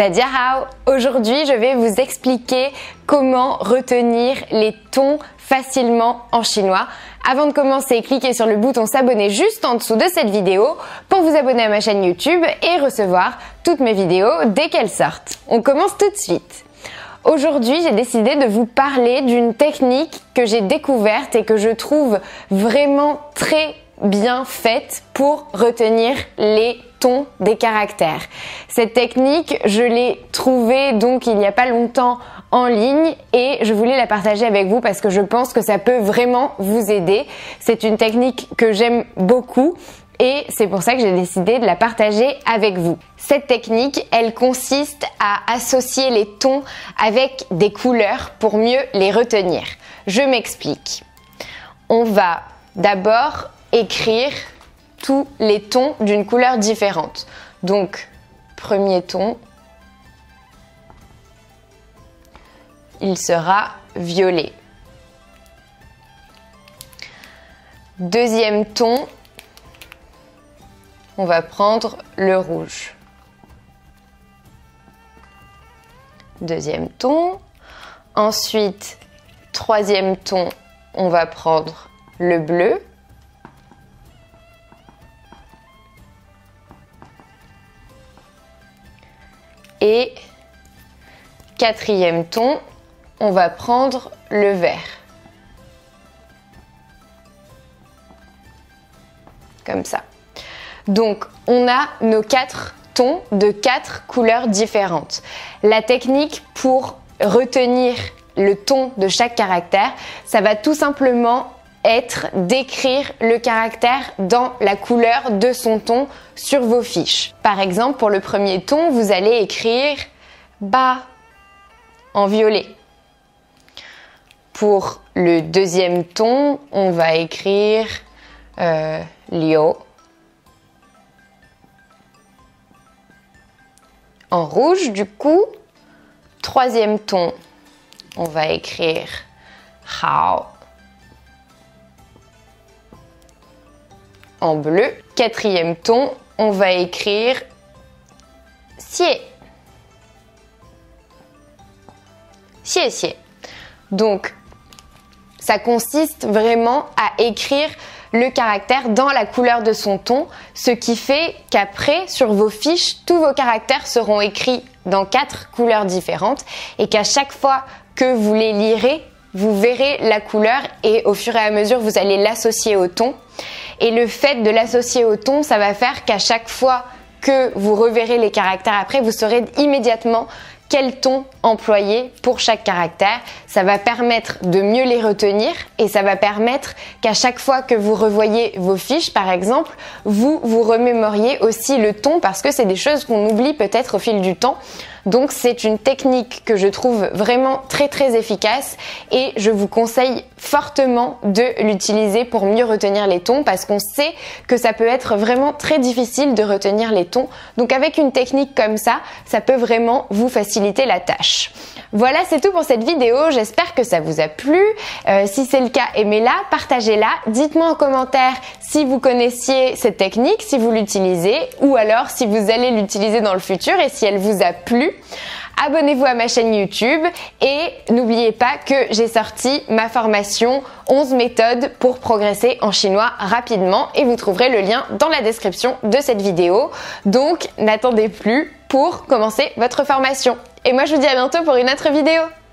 Hao. Aujourd'hui, je vais vous expliquer comment retenir les tons facilement en chinois. Avant de commencer, cliquez sur le bouton s'abonner juste en dessous de cette vidéo pour vous abonner à ma chaîne YouTube et recevoir toutes mes vidéos dès qu'elles sortent. On commence tout de suite. Aujourd'hui, j'ai décidé de vous parler d'une technique que j'ai découverte et que je trouve vraiment très bien faite pour retenir les tons des caractères. Cette technique, je l'ai trouvée donc il n'y a pas longtemps en ligne et je voulais la partager avec vous parce que je pense que ça peut vraiment vous aider. C'est une technique que j'aime beaucoup et c'est pour ça que j'ai décidé de la partager avec vous. Cette technique, elle consiste à associer les tons avec des couleurs pour mieux les retenir. Je m'explique. On va d'abord écrire tous les tons d'une couleur différente. Donc, premier ton, il sera violet. Deuxième ton, on va prendre le rouge. Deuxième ton. Ensuite, troisième ton, on va prendre le bleu. Et quatrième ton, on va prendre le vert. Comme ça. Donc, on a nos quatre tons de quatre couleurs différentes. La technique pour retenir le ton de chaque caractère, ça va tout simplement être d'écrire le caractère dans la couleur de son ton sur vos fiches. Par exemple, pour le premier ton, vous allez écrire bas en violet. Pour le deuxième ton, on va écrire euh, en rouge. Du coup, troisième ton, on va écrire hao en bleu. Quatrième ton, on va écrire xie. Xie xie. Donc, ça consiste vraiment à écrire le caractère dans la couleur de son ton, ce qui fait qu'après, sur vos fiches, tous vos caractères seront écrits dans quatre couleurs différentes et qu'à chaque fois que vous les lirez, vous verrez la couleur et au fur et à mesure, vous allez l'associer au ton. Et le fait de l'associer au ton, ça va faire qu'à chaque fois que vous reverrez les caractères après, vous saurez immédiatement quel ton employer pour chaque caractère. Ça va permettre de mieux les retenir et ça va permettre qu'à chaque fois que vous revoyez vos fiches, par exemple, vous vous remémoriez aussi le ton parce que c'est des choses qu'on oublie peut-être au fil du temps. Donc c'est une technique que je trouve vraiment très très efficace et je vous conseille fortement de l'utiliser pour mieux retenir les tons parce qu'on sait que ça peut être vraiment très difficile de retenir les tons. Donc avec une technique comme ça, ça peut vraiment vous faciliter la tâche. Voilà, c'est tout pour cette vidéo. J'espère que ça vous a plu. Euh, si c'est le cas, aimez-la, partagez-la. Dites-moi en commentaire si vous connaissiez cette technique, si vous l'utilisez, ou alors si vous allez l'utiliser dans le futur et si elle vous a plu. Abonnez-vous à ma chaîne YouTube et n'oubliez pas que j'ai sorti ma formation 11 méthodes pour progresser en chinois rapidement et vous trouverez le lien dans la description de cette vidéo. Donc n'attendez plus pour commencer votre formation. Et moi je vous dis à bientôt pour une autre vidéo.